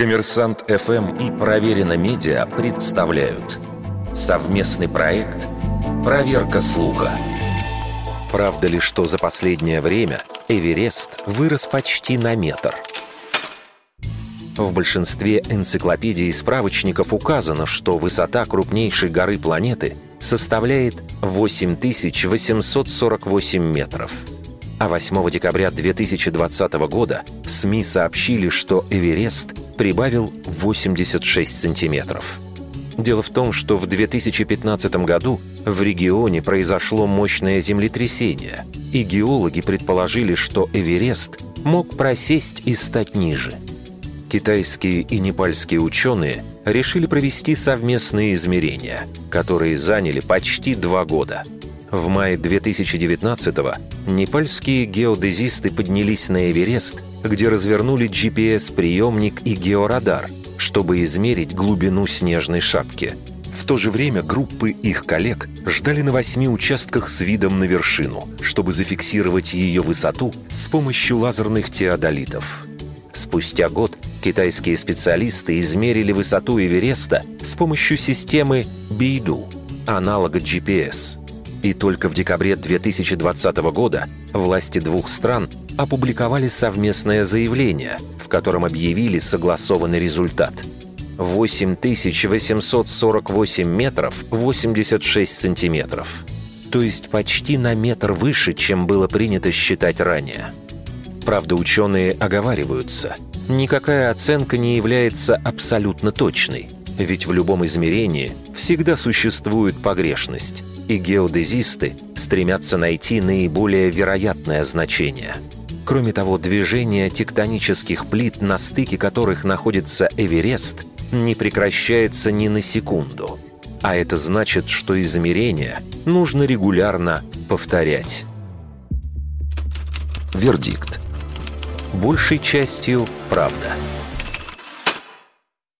Коммерсант ФМ и Проверено Медиа представляют совместный проект «Проверка слуха». Правда ли, что за последнее время Эверест вырос почти на метр? В большинстве энциклопедий и справочников указано, что высота крупнейшей горы планеты составляет 8848 метров – а 8 декабря 2020 года СМИ сообщили, что Эверест прибавил 86 сантиметров. Дело в том, что в 2015 году в регионе произошло мощное землетрясение, и геологи предположили, что Эверест мог просесть и стать ниже. Китайские и непальские ученые решили провести совместные измерения, которые заняли почти два года – в мае 2019-го непальские геодезисты поднялись на Эверест, где развернули GPS-приемник и георадар, чтобы измерить глубину снежной шапки. В то же время группы их коллег ждали на восьми участках с видом на вершину, чтобы зафиксировать ее высоту с помощью лазерных теодолитов. Спустя год китайские специалисты измерили высоту Эвереста с помощью системы Бейду, аналога GPS – и только в декабре 2020 года власти двух стран опубликовали совместное заявление, в котором объявили согласованный результат. 8848 метров 86 сантиметров. То есть почти на метр выше, чем было принято считать ранее. Правда, ученые оговариваются. Никакая оценка не является абсолютно точной, ведь в любом измерении всегда существует погрешность и геодезисты стремятся найти наиболее вероятное значение. Кроме того, движение тектонических плит, на стыке которых находится Эверест, не прекращается ни на секунду. А это значит, что измерения нужно регулярно повторять. Вердикт. Большей частью правда.